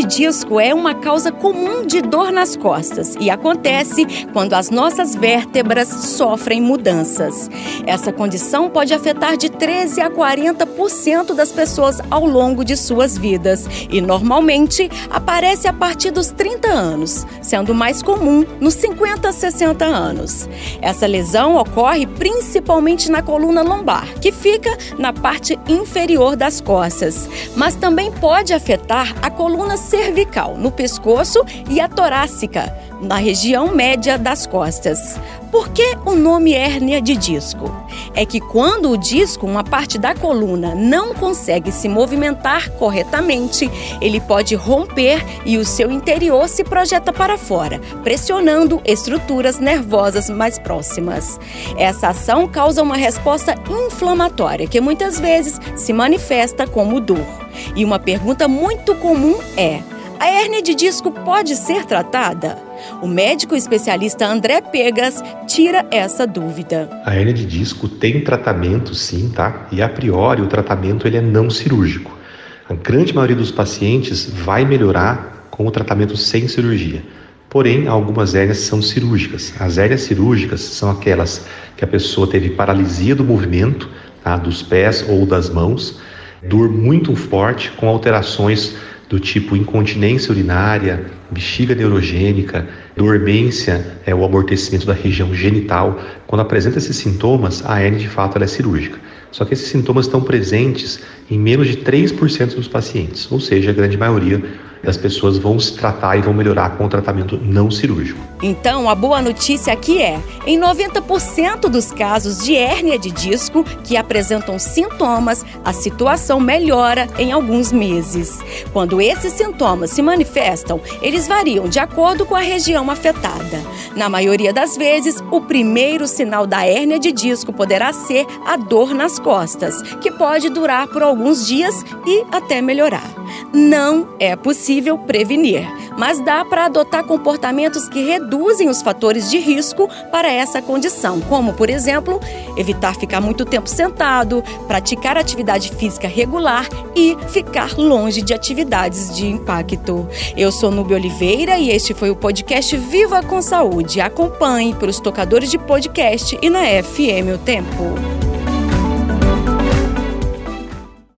De disco é uma causa comum de dor nas costas e acontece quando as nossas vértebras sofrem mudanças. Essa condição pode afetar de 13 a 40% das pessoas ao longo de suas vidas e normalmente aparece a partir dos 30 anos, sendo mais comum nos 50 a 60 anos. Essa lesão ocorre principalmente na coluna lombar, que fica na parte inferior das costas, mas também pode afetar a coluna cervical, no pescoço, e a torácica, na região média das costas. Por que o nome hérnia de disco? É que quando o disco, uma parte da coluna, não consegue se movimentar corretamente, ele pode romper e o seu interior se projeta para fora, pressionando estruturas nervosas mais próximas. Essa ação causa uma resposta inflamatória que muitas vezes se manifesta como dor. E uma pergunta muito comum é: a hérnia de disco pode ser tratada? O médico especialista André Pegas tira essa dúvida. A hérnia de disco tem tratamento sim, tá? E a priori o tratamento ele é não cirúrgico. A grande maioria dos pacientes vai melhorar com o tratamento sem cirurgia. Porém, algumas hérnias são cirúrgicas. As hérnias cirúrgicas são aquelas que a pessoa teve paralisia do movimento, tá? dos pés ou das mãos, dor muito forte com alterações do tipo incontinência urinária, bexiga neurogênica, dormência, é o amortecimento da região genital. Quando apresenta esses sintomas, a hernia de fato é cirúrgica. Só que esses sintomas estão presentes em menos de 3% dos pacientes, ou seja, a grande maioria as pessoas vão se tratar e vão melhorar com o tratamento não cirúrgico. Então, a boa notícia aqui é: em 90% dos casos de hérnia de disco que apresentam sintomas, a situação melhora em alguns meses. Quando esses sintomas se manifestam, eles variam de acordo com a região afetada. Na maioria das vezes, o primeiro sinal da hérnia de disco poderá ser a dor nas costas, que pode durar por alguns dias e até melhorar. Não é possível prevenir, mas dá para adotar comportamentos que reduzem os fatores de risco para essa condição, como, por exemplo, evitar ficar muito tempo sentado, praticar atividade física regular e ficar longe de atividades de impacto. Eu sou Nubia Oliveira e este foi o podcast Viva com Saúde. Acompanhe para os tocadores de podcast e na FM O Tempo.